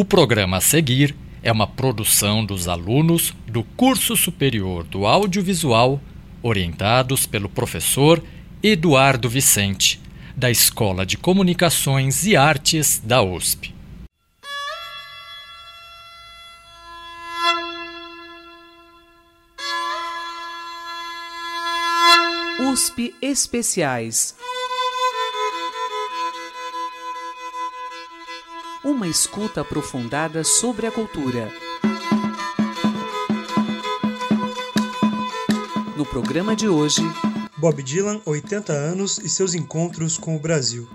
O programa a seguir é uma produção dos alunos do Curso Superior do Audiovisual, orientados pelo professor Eduardo Vicente, da Escola de Comunicações e Artes da USP. USP Especiais uma escuta aprofundada sobre a cultura. No programa de hoje, Bob Dylan, 80 anos e seus encontros com o Brasil.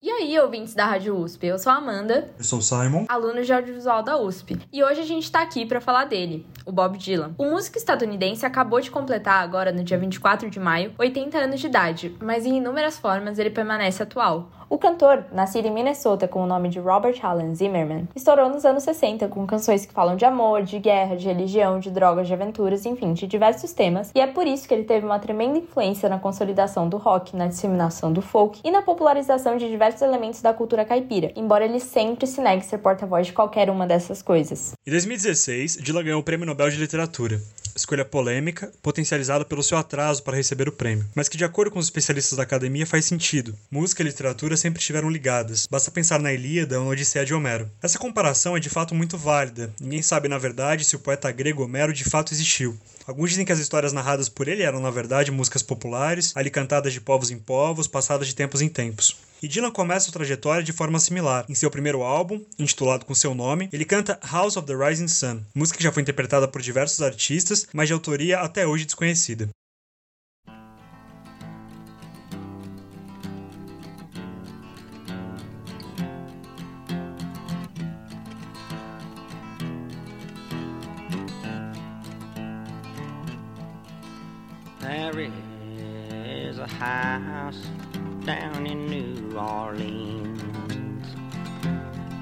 E aí, ouvintes da Rádio USP, eu sou a Amanda. Eu sou o Simon, aluno de audiovisual da USP. E hoje a gente tá aqui para falar dele, o Bob Dylan. O músico estadunidense acabou de completar agora, no dia 24 de maio, 80 anos de idade, mas em inúmeras formas ele permanece atual. O cantor, nascido em Minnesota com o nome de Robert Allen Zimmerman, estourou nos anos 60 com canções que falam de amor, de guerra, de religião, de drogas, de aventuras, enfim, de diversos temas, e é por isso que ele teve uma tremenda influência na consolidação do rock, na disseminação do folk e na popularização de diversos elementos da cultura caipira, embora ele sempre se negue ser porta-voz de qualquer uma dessas coisas. Em 2016, Dylan ganhou o Prêmio Nobel de Literatura escolha polêmica, potencializada pelo seu atraso para receber o prêmio, mas que, de acordo com os especialistas da academia, faz sentido. Música e literatura sempre estiveram ligadas, basta pensar na Ilíada ou na Odisseia de Homero. Essa comparação é de fato muito válida, ninguém sabe, na verdade, se o poeta grego Homero de fato existiu. Alguns dizem que as histórias narradas por ele eram, na verdade, músicas populares, ali cantadas de povos em povos, passadas de tempos em tempos. E Dylan começa sua trajetória de forma similar. Em seu primeiro álbum, intitulado com seu nome, ele canta House of the Rising Sun, música que já foi interpretada por diversos artistas, mas de autoria até hoje desconhecida. There is a house down in New Orleans.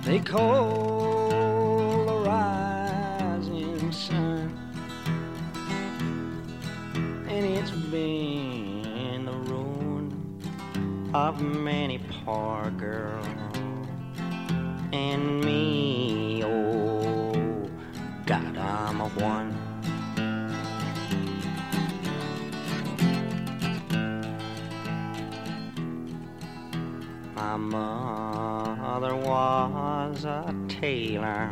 They call the rising sun, and it's been the ruin of many poor girls and me. Oh, God, I'm a one. My mother was a tailor.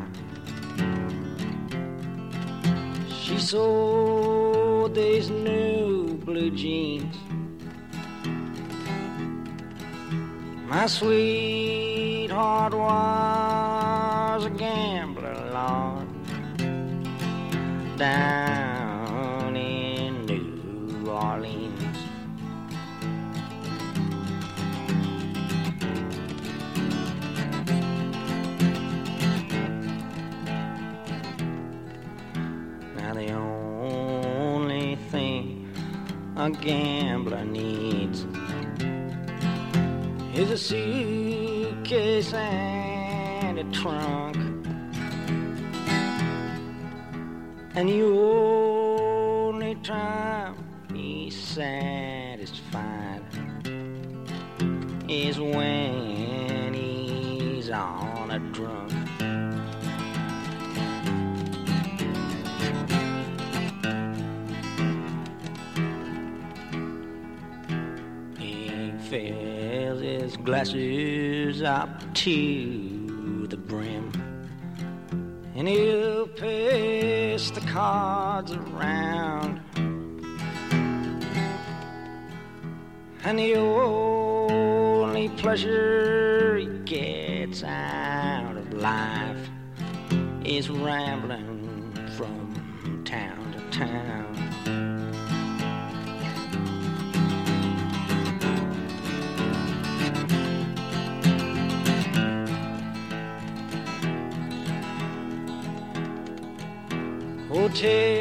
She sold these new blue jeans. My sweetheart was a gambler, Lord, down a gambler needs is a suitcase and a trunk. And the only time he's satisfied is when glasses up to the brim. And he'll pass the cards around. And the only pleasure he gets out of life is rambling take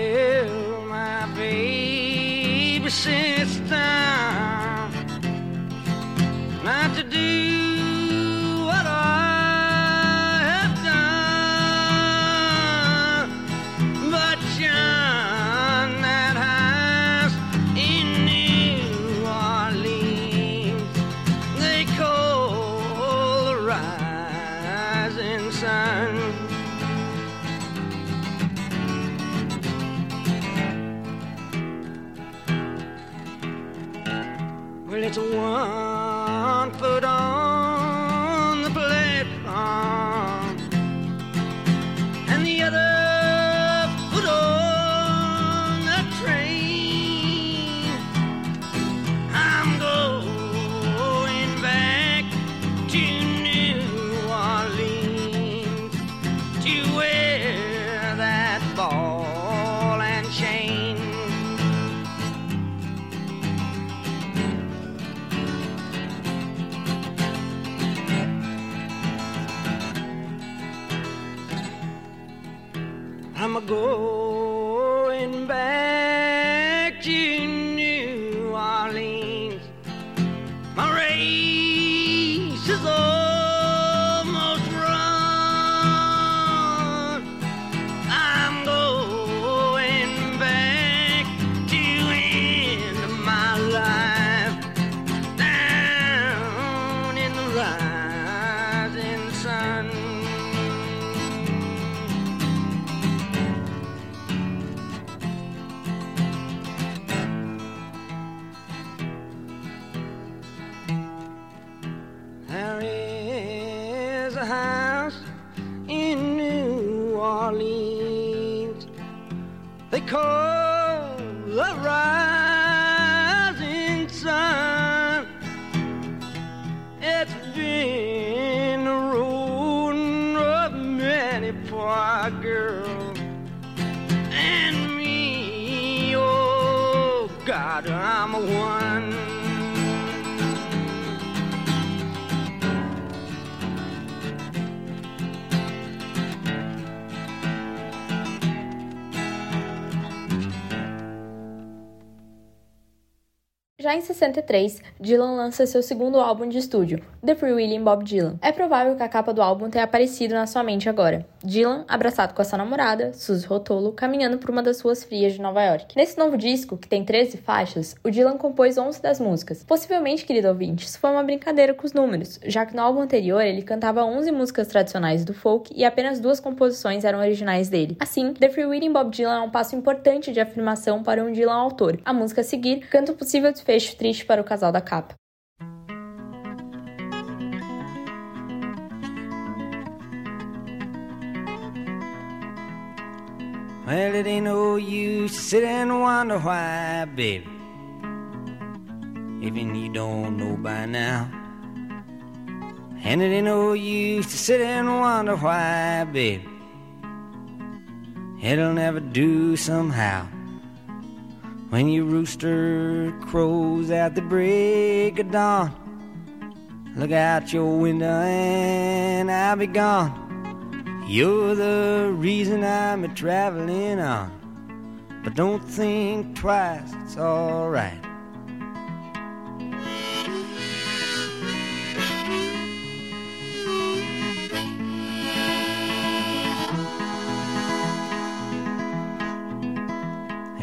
Já em 63, Dylan lança seu segundo álbum de estúdio, The Free Willing Bob Dylan. É provável que a capa do álbum tenha aparecido na sua mente agora. Dylan, abraçado com a sua namorada, Suzy Rotolo, caminhando por uma das ruas frias de Nova York. Nesse novo disco, que tem 13 faixas, o Dylan compôs 11 das músicas. Possivelmente, querido ouvinte, isso foi uma brincadeira com os números, já que no álbum anterior ele cantava 11 músicas tradicionais do folk e apenas duas composições eram originais dele. Assim, The Free Willing Bob Dylan é um passo importante de afirmação para um Dylan autor. A música a seguir canta o possível desfecho triste para o casal da capa. Well, it ain't no use to sit and wonder why, baby. Even you don't know by now. And it ain't no use to sit and wonder why, baby. It'll never do somehow. When your rooster crows at the break of dawn, look out your window and I'll be gone. You're the reason I'm a traveling on. But don't think twice, it's alright.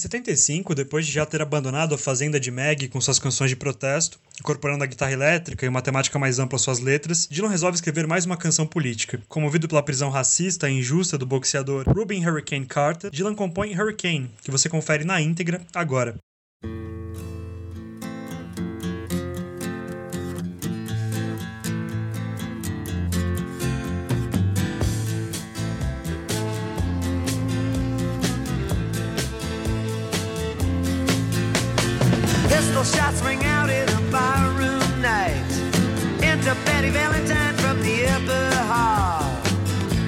Em 75, depois de já ter abandonado a fazenda de Meg com suas canções de protesto, incorporando a guitarra elétrica e uma temática mais ampla às suas letras, Dylan resolve escrever mais uma canção política. Comovido pela prisão racista e injusta do boxeador Rubin Hurricane Carter, Dylan compõe Hurricane, que você confere na íntegra agora. Pistol shots ring out in a barroom night. Enter Betty Valentine from the upper hall.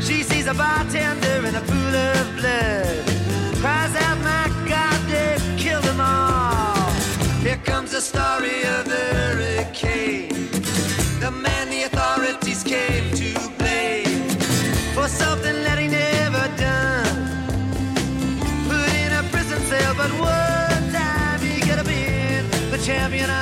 She sees a bartender in a pool of blood. Cries out, my God, they've killed them all. Here comes the story of the champion. I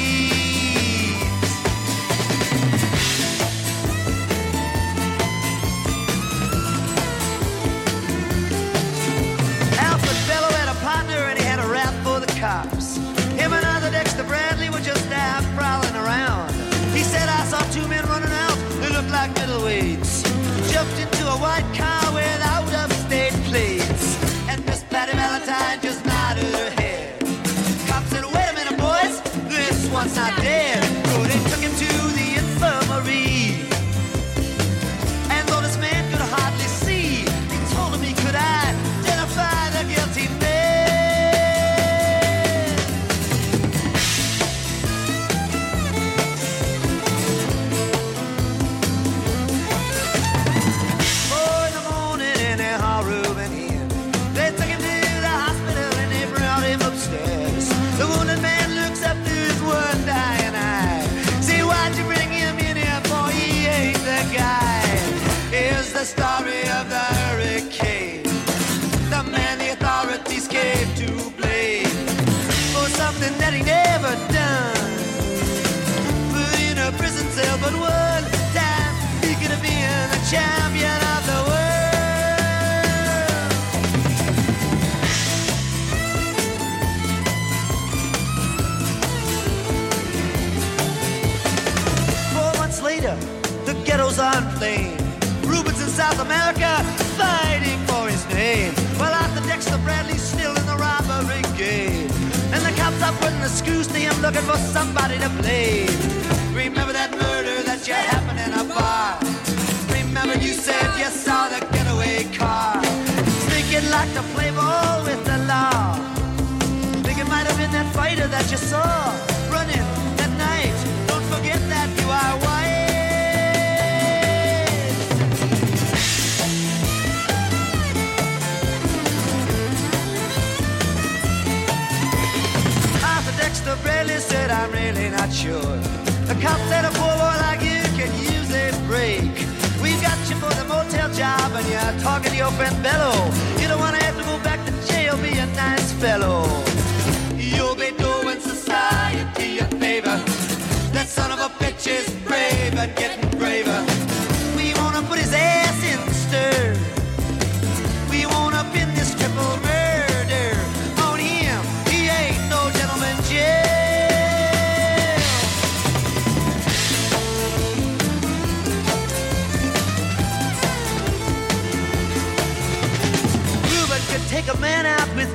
One's not the screws to him looking for somebody to blame. Remember that murder that you happened in a bar. Remember you said you saw the getaway car. Think you'd like to play ball with the law. Think it might have been that fighter that you saw and to your friend Bello. You don't want to have to go back to jail, be a nice fellow. You'll be doing society a favor. That son of a bitch is brave and getting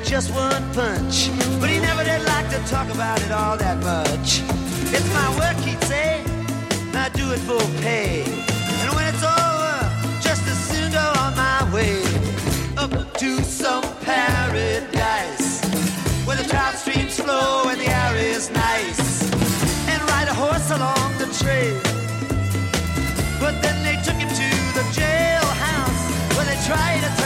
just one punch, but he never did like to talk about it all that much. It's my work, he'd say. and I do it for pay, and when it's over, just as soon go on my way up to some paradise where the trout streams flow and the air is nice, and ride a horse along the trail. But then they took him to the jailhouse where they tried to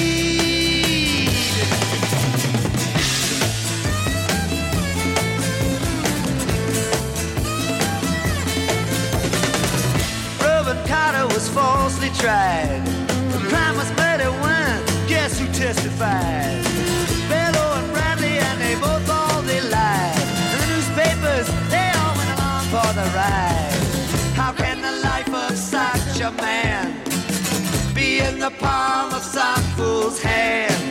Tried. The crime was murder one. Guess who testified? And Bradley, and they both. And the newspapers, they all went along for the ride. How can the life of such a man be in the palm of some fool's hand?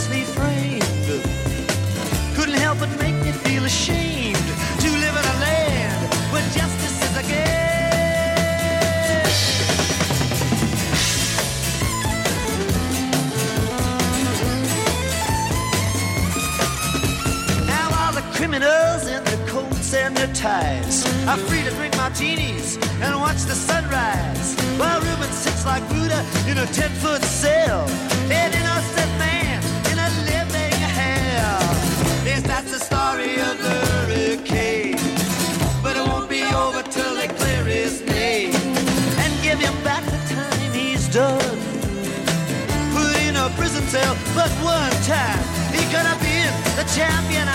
Obviously framed couldn't help but make me feel ashamed to live in a land where justice is a game. Now all the criminals in their coats and their ties are free to drink martinis and watch the sunrise. While Reuben sits like Buddha in a ten-foot cell, an innocent man time. He could have been the champion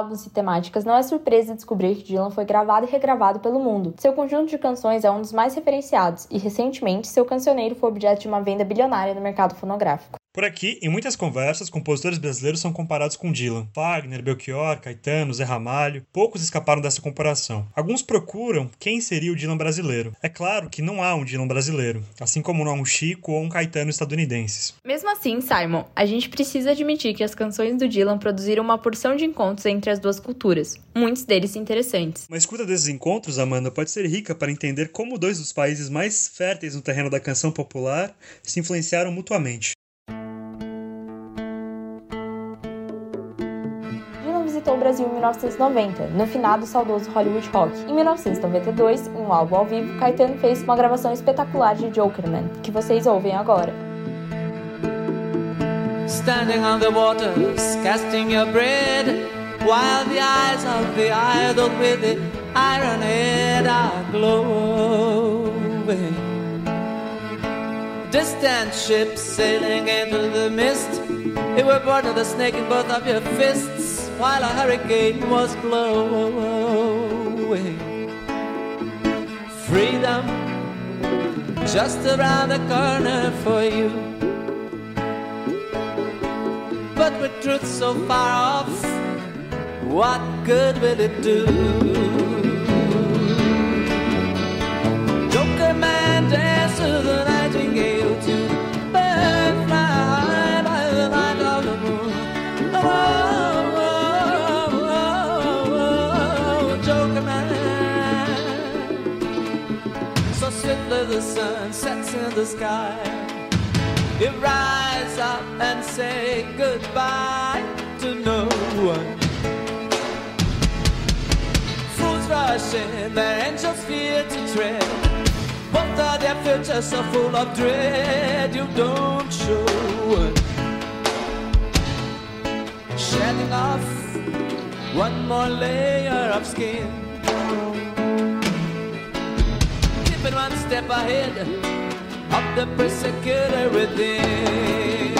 álbuns e temáticas, não é surpresa descobrir que Dylan foi gravado e regravado pelo mundo. Seu conjunto de canções é um dos mais referenciados, e recentemente seu cancioneiro foi objeto de uma venda bilionária no mercado fonográfico. Por aqui, em muitas conversas, compositores brasileiros são comparados com Dylan. Wagner, Belchior, Caetano, Zé Ramalho, poucos escaparam dessa comparação. Alguns procuram quem seria o Dylan brasileiro. É claro que não há um Dylan brasileiro, assim como não há um Chico ou um Caetano estadunidenses. Mesmo assim, Simon, a gente precisa admitir que as canções do Dylan produziram uma porção de encontros entre as duas culturas, muitos deles interessantes. Uma escuta desses encontros, Amanda, pode ser rica para entender como dois dos países mais férteis no terreno da canção popular se influenciaram mutuamente. Visitou o Brasil em 1990, no finado saudoso Hollywood Rock. Em 1992, em um álbum ao vivo, Caetano fez uma gravação espetacular de Jokerman, que vocês ouvem agora. Standing on the waters, casting your bread, while the eyes of the idol with the iron head are glowing. Distant ships sailing into the mist, it were born of the snake in both of your fists while a hurricane was blowing. Freedom just around the corner for you. But with truth so far off, what good will it do? Joker man dance to the nightingale the sky. You rise up and say goodbye to no one. Fools rush in, their angels fear to tread. Both of their futures so full of dread, you don't show one. Shedding off one more layer of skin keeping one step ahead of the persecutor within.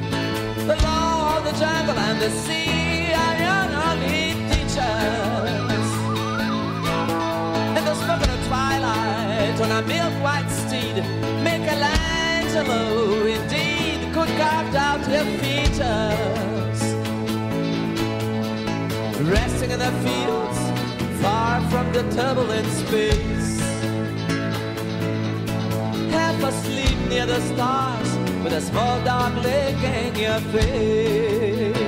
the jungle and the sea are your only teachers. In the smoke of the twilight on a milk white steed, Michelangelo indeed could carve out your features. Resting in the fields, far from the turbulent space. Half asleep near the stars, with a small dark lake in your face.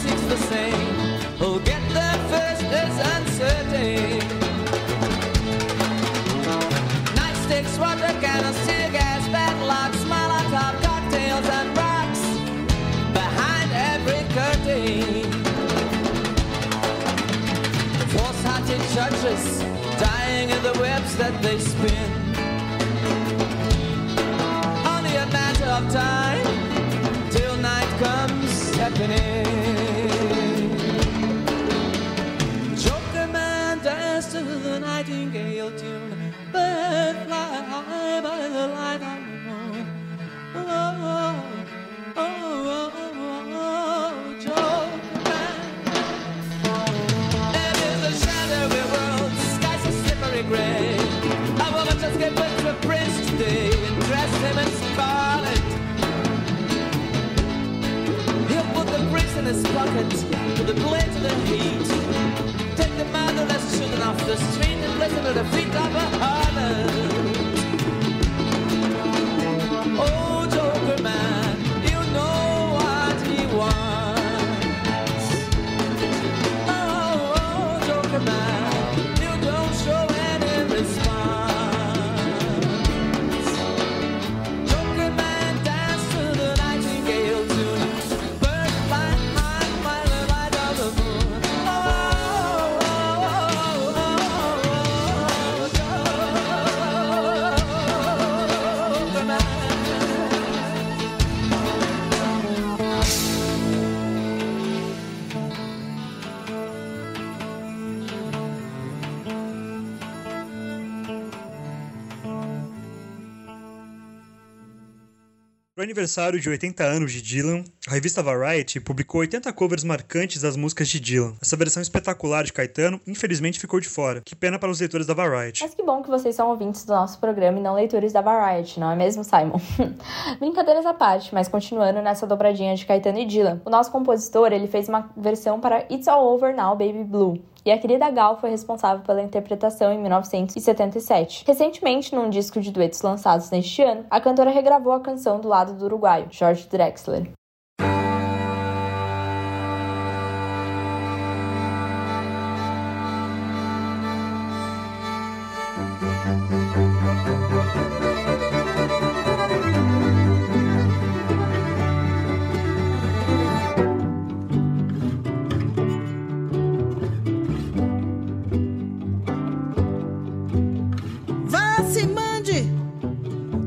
seems the same. Who'll get there first is uncertain. Night sticks, water cannons, tear gas, padlocks, top, cocktails and rocks behind every curtain. Force-hearted judges dying in the webs that they spin. Only a matter of time till night comes stepping in. Put the blade to the heat. Take the motherless children off the street and them at the feet of a. No aniversário de 80 anos de Dylan, a revista Variety publicou 80 covers marcantes das músicas de Dylan. Essa versão espetacular de Caetano, infelizmente, ficou de fora. Que pena para os leitores da Variety. Mas que bom que vocês são ouvintes do nosso programa e não leitores da Variety, não é mesmo, Simon? Brincadeiras à parte, mas continuando nessa dobradinha de Caetano e Dylan. O nosso compositor, ele fez uma versão para It's All Over Now, Baby Blue. E a querida Gal foi responsável pela interpretação em 1977. Recentemente, num disco de duetos lançados neste ano, a cantora regravou a canção do lado do uruguaio, George Drexler.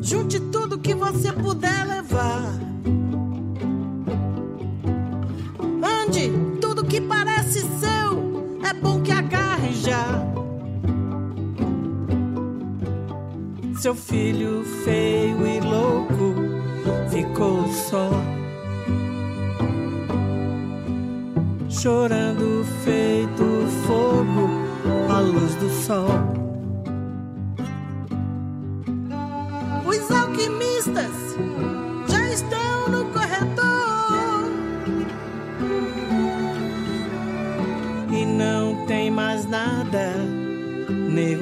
Junte tudo que você puder levar. Ande, tudo que parece seu, é bom que agarre já. Seu filho feio e louco ficou só. Chorando feito fogo à luz do sol.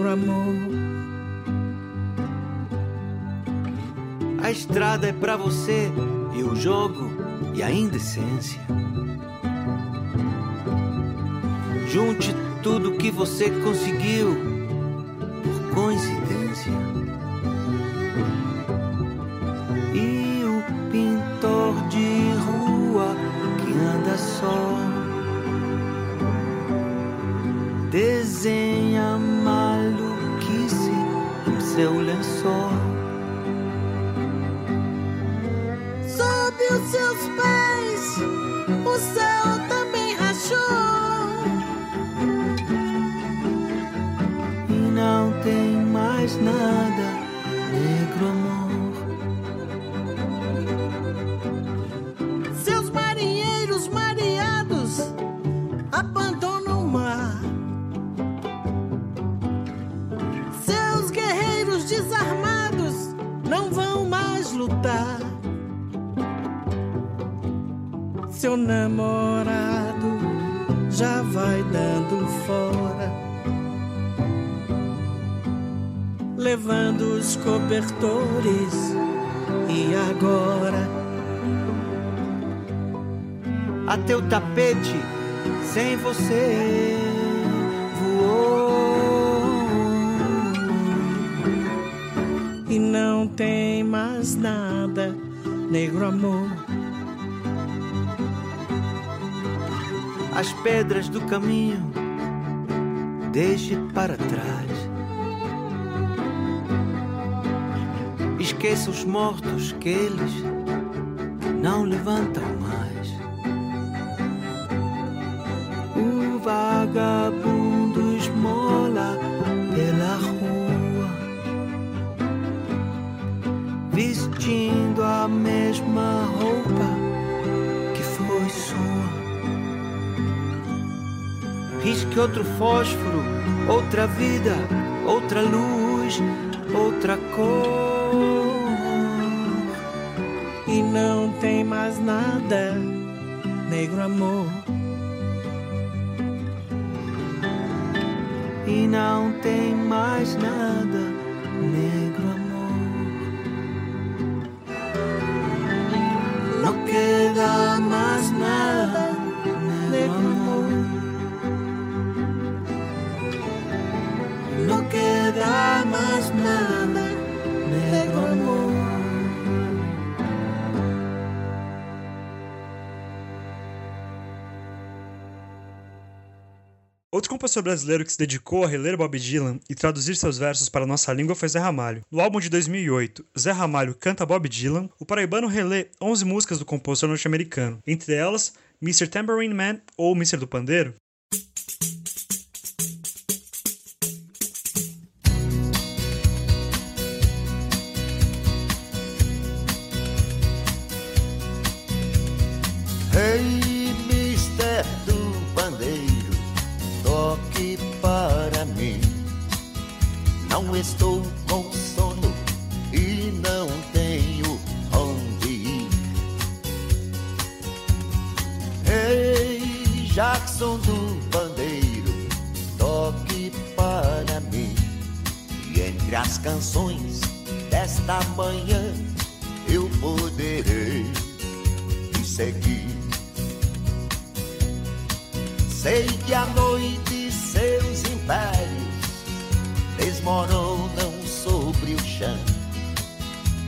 Amor. A estrada é pra você e o jogo e a indecência. Junte tudo que você conseguiu por coincidência. E o pintor de rua que anda só seu lençol. Namorado já vai dando fora, levando os cobertores. E agora? Até o tapete sem você As pedras do caminho deixe para trás. Esqueça os mortos que eles não levantam outro fósforo, outra vida, outra luz, outra cor. E não tem mais nada, negro amor. E não tem mais nada, negro Outro compositor brasileiro que se dedicou a reler Bob Dylan e traduzir seus versos para a nossa língua foi Zé Ramalho. No álbum de 2008, Zé Ramalho canta Bob Dylan, o paraibano relê 11 músicas do compositor norte-americano, entre elas Mr. Tambourine Man ou Mr. do Pandeiro.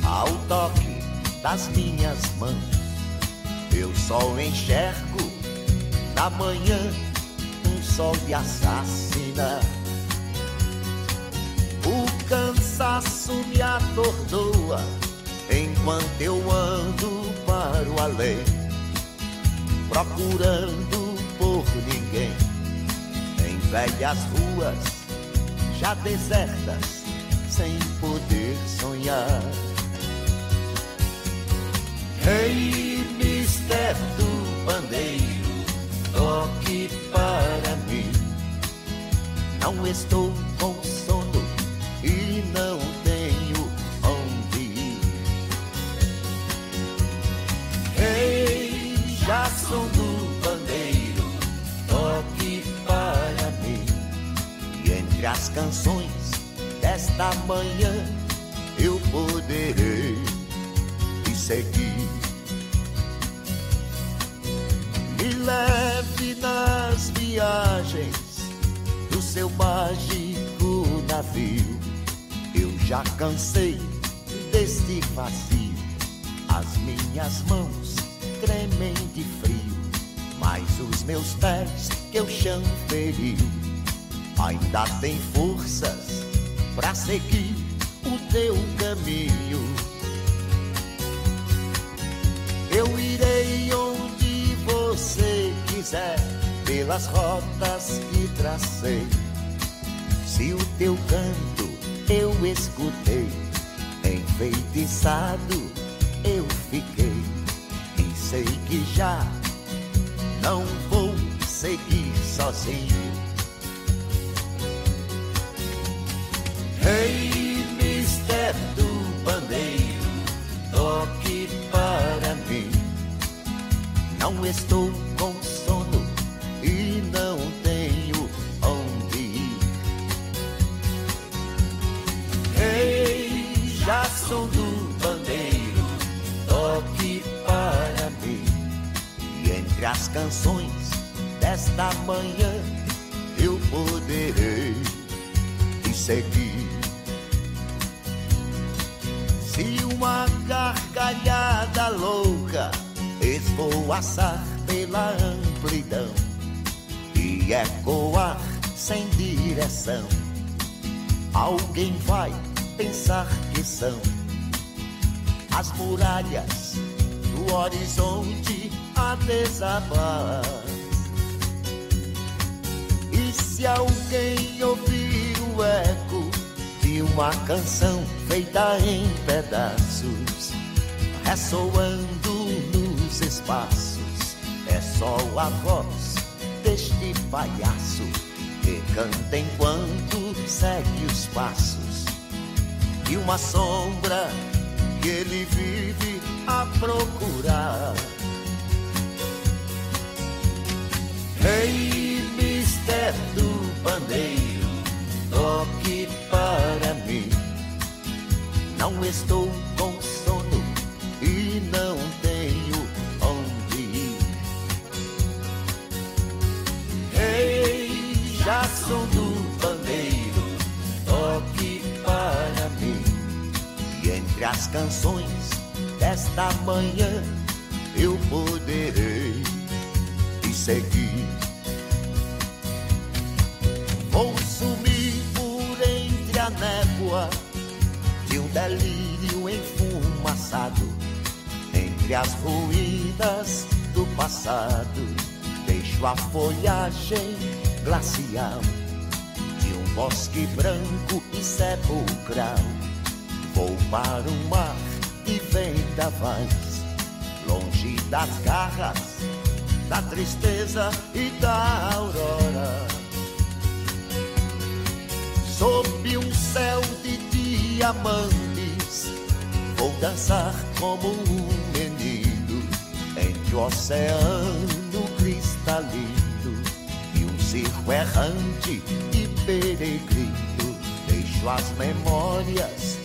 Ao toque das minhas mãos, eu só enxergo na manhã um sol de assassina. O cansaço me atordoa enquanto eu ando para o além, procurando por ninguém em velhas ruas já desertas, sem poder sonhar. Ei, mister do pandeiro, toque para mim. Não estou com sono e não tenho onde ir. Ei, Jackson do pandeiro, toque para mim. E entre as canções desta manhã eu poderei te seguir. Me leve nas viagens do seu mágico navio. Eu já cansei deste vazio. As minhas mãos tremem de frio, mas os meus pés que o chão feriu ainda tem forças pra seguir o teu caminho. Eu irei onde você quiser, pelas rotas que tracei. Se o teu canto eu escutei, enfeitiçado eu fiquei. E sei que já não vou seguir sozinho. Estou com sono e não tenho onde ir. Ei, Jackson do pandeiro, toque para mim. E entre as canções desta manhã eu poderei te seguir. Se uma gargalhada louca esvoaçar pela amplidão e ecoar sem direção. Alguém vai pensar que são as muralhas do horizonte a desabar. E se alguém ouvir o eco de uma canção feita em pedaços, ressoando espaços, é só a voz deste palhaço que canta enquanto segue os passos de uma sombra que ele vive a procurar. Ei, mister do pandeiro, toque para mim. Não estou canções desta manhã eu poderei te seguir. Vou sumir por entre a névoa de um delírio enfumaçado, entre as ruínas do passado. Deixo a folhagem glacial de um bosque branco e sepulcral. Vou para o mar e vendavais, longe das garras, da tristeza e da aurora. Sob um céu de diamantes, vou dançar como um menino entre o oceano cristalino e um circo errante e peregrino. Deixo as memórias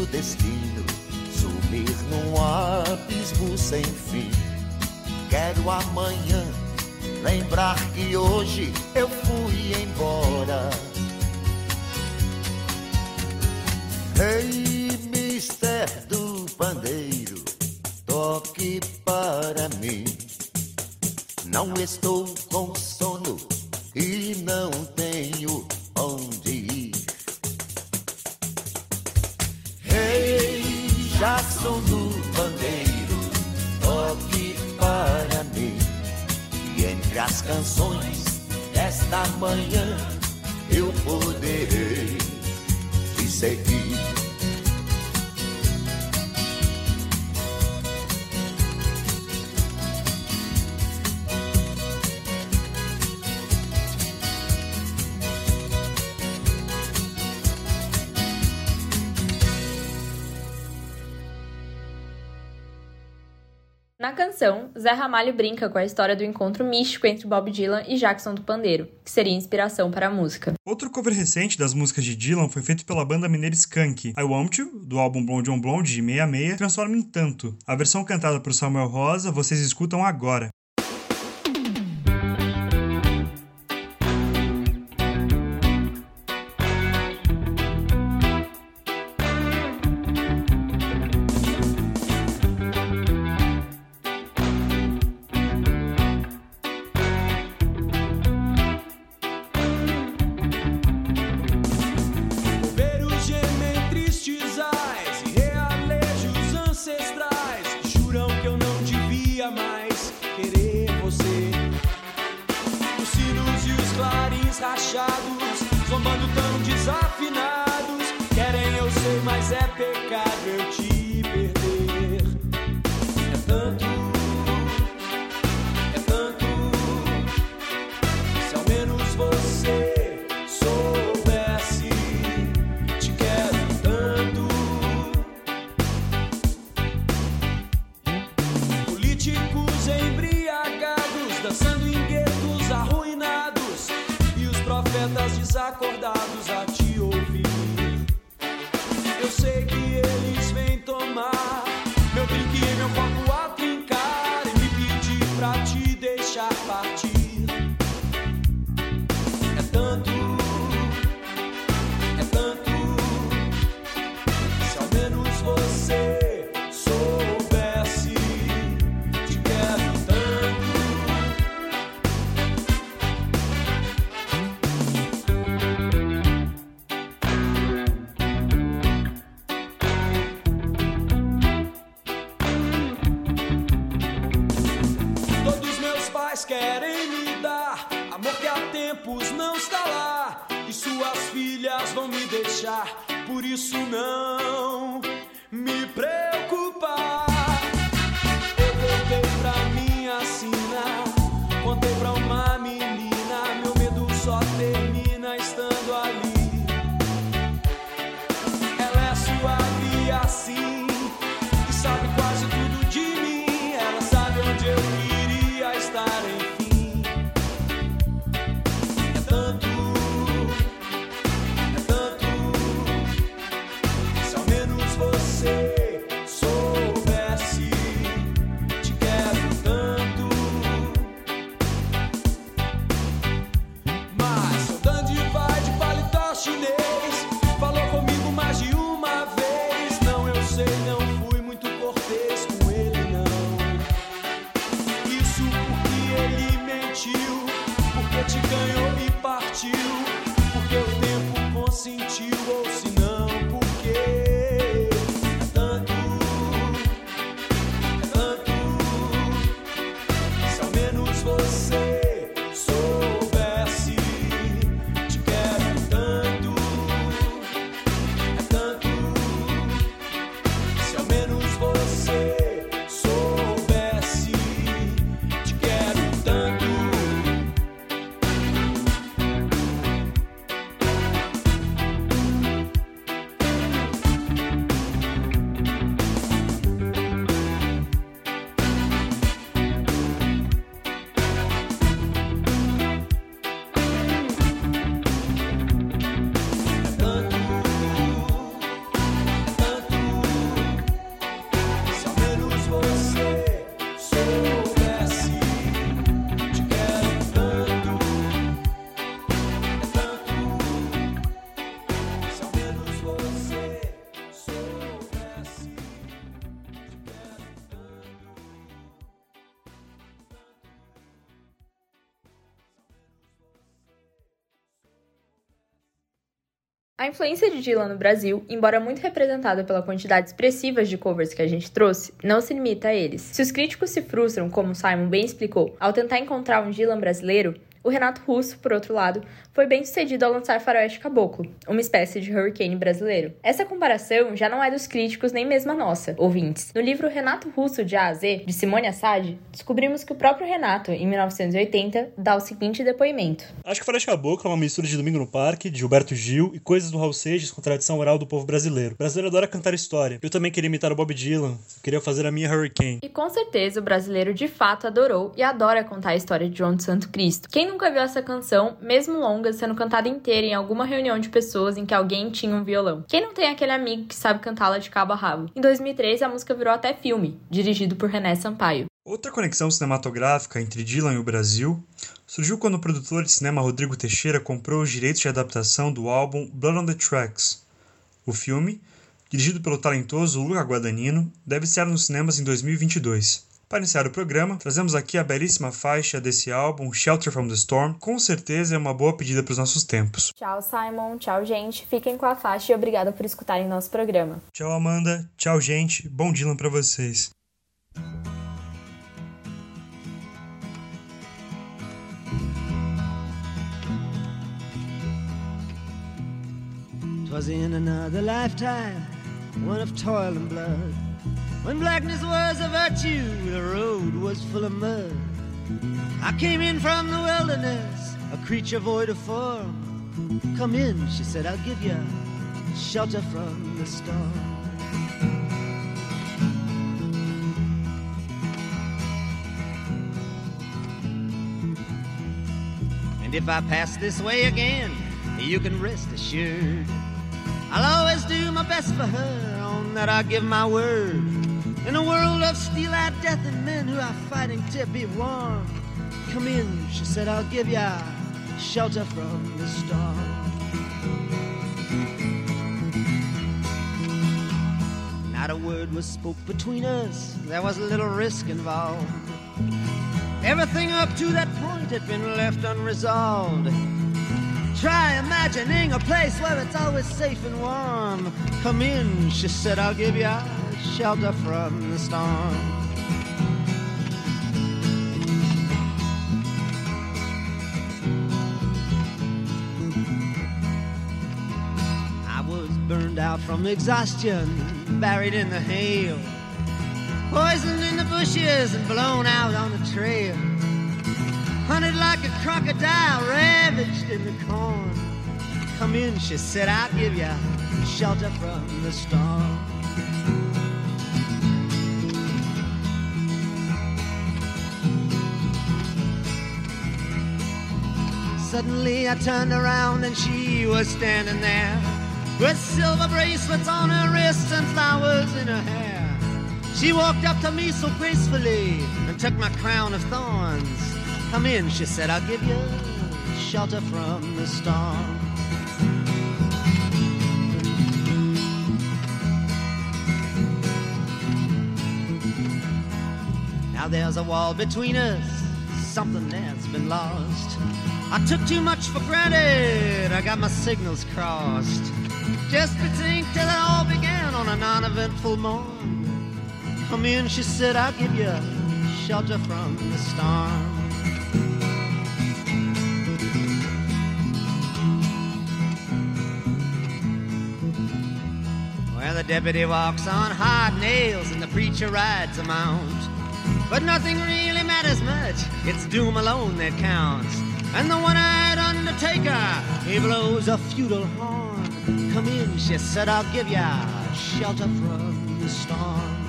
e o destino sumir num abismo sem fim. Quero amanhã lembrar que hoje eu fui embora. Ei, mister do pandeiro, toque para mim. Não estou com sono e não tenho Já sou do pandeiro, toque para mim. E entre as canções desta manhã eu poderei te seguir. Canção, Zé Ramalho brinca com a história do encontro místico entre Bob Dylan e Jackson do Pandeiro, que seria inspiração para a música. Outro cover recente das músicas de Dylan foi feito pela banda mineira Skank. I Want You, do álbum Blonde on Blonde de 66, transforma em tanto. A versão cantada por Samuel Rosa vocês escutam agora. me dá amor que há tempos não está lá. E suas filhas vão me deixar, por isso não me influência de Dylan no Brasil, embora muito representada pela quantidade expressiva de covers que a gente trouxe, não se limita a eles. Se os críticos se frustram, como Simon bem explicou, ao tentar encontrar um Dylan brasileiro, o Renato Russo, por outro lado, foi bem sucedido ao lançar Faroeste Caboclo, uma espécie de Hurricane brasileiro. Essa comparação já não é dos críticos nem mesmo a nossa, ouvintes. No livro Renato Russo de A a Z, de Simone Assad, descobrimos que o próprio Renato, em 1980, dá o seguinte depoimento. Acho que Faroeste Caboclo é uma mistura de Domingo no Parque, de Gilberto Gil e coisas do Raul Seixas com tradição oral do povo brasileiro. O brasileiro adora cantar história. Eu também queria imitar o Bob Dylan, eu queria fazer a minha Hurricane. E com certeza o brasileiro de fato adorou e adora contar a história de João de Santo Cristo. Quem nunca viu essa canção, mesmo longa, sendo cantada inteira em alguma reunião de pessoas em que alguém tinha um violão? Quem não tem aquele amigo que sabe cantá-la de cabo a rabo? Em 2003, a música virou até filme, dirigido por René Sampaio. Outra conexão cinematográfica entre Dylan e o Brasil surgiu quando o produtor de cinema Rodrigo Teixeira comprou os direitos de adaptação do álbum Blood on the Tracks. O filme, dirigido pelo talentoso Luca Guadagnino, deve estar nos cinemas em 2022. Para iniciar o programa, trazemos aqui a belíssima faixa desse álbum, Shelter from the Storm. Com certeza é uma boa pedida para os nossos tempos. Tchau, Simon. Tchau, gente. Fiquem com a faixa e obrigada por escutarem nosso programa. Tchau, Amanda. Tchau, gente. Bom Dylan para vocês. Twas in another lifetime, one of toil and blood. When blackness was a virtue, the road was full of mud. I came in from the wilderness, a creature void of form. Come in, she said, I'll give you shelter from the storm. And if I pass this way again, you can rest assured. I'll always do my best for her, on that I give my word. In a world of steel-eyed death and men who are fighting to be warm. Come in, she said, I'll give ya shelter from the storm. Not a word was spoke between us, there was a little risk involved. Everything up to that point had been left unresolved. Try imagining a place where it's always safe and warm. Come in, she said, I'll give you shelter from the storm. I was burned out from exhaustion, buried in the hail, poisoned in the bushes and blown out on the trail. Hunted like a crocodile, ravaged in the corn. Come in, she said, I'll give you shelter from the storm. Suddenly I turned around and she was standing there with silver bracelets on her wrists and flowers in her hair. She walked up to me so gracefully and took my crown of thorns. Come in, she said, I'll give you shelter from the storm. Now there's a wall between us, something that's been lost. I took too much for granted, I got my signals crossed. Just think till it all began on a non eventful morn. Come in, she said, I'll give you shelter from the storm. Well, the deputy walks on hard nails and the preacher rides a mount. But nothing really matters much, it's doom alone that counts. And the one-eyed undertaker, he blows a feudal horn. Come in, she said, I'll give ya shelter from the storm.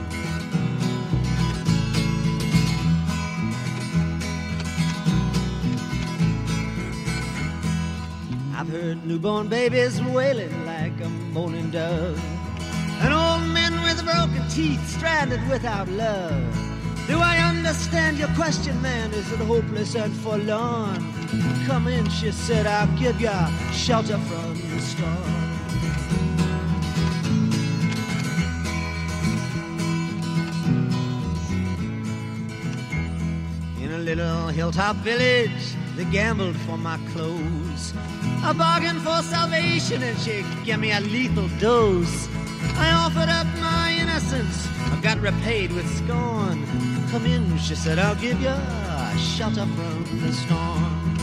I've heard newborn babies wailing like a moaning dove. And old men with broken teeth stranded without love. Do I understand your question, man? Is it hopeless and forlorn? Come in, she said, I'll give ya shelter from the storm. In a little hilltop village, they gambled for my clothes. I bargained for salvation and she gave me a lethal dose. I offered up my innocence, I got repaid with scorn. Come in, she said, I'll give you shelter from the storm.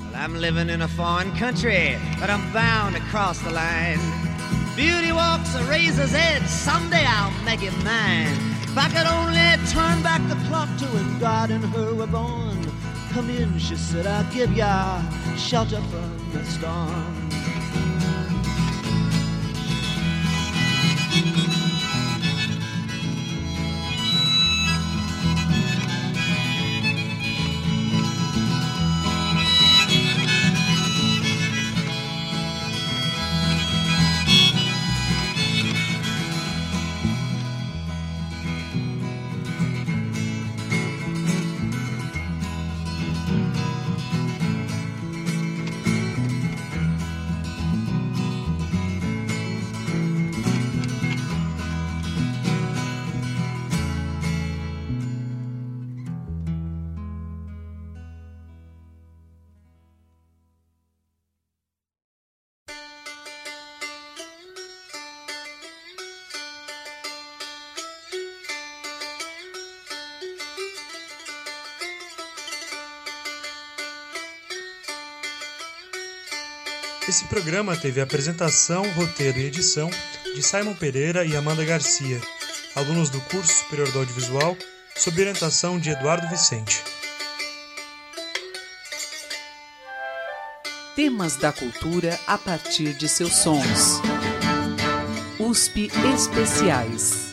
Well, I'm living in a foreign country, but I'm bound to cross the line. Beauty walks a razor's edge, someday I'll make it mine. If I could only turn back the clock to when God and her were born. Come in, she said, I'll give ya shelter from the storm. Programa teve apresentação, roteiro e edição de Simon Pereira e Amanda Garcia, alunos do curso superior do audiovisual, sob orientação de Eduardo Vicente. Temas da cultura a partir de seus sons. USP Especiais.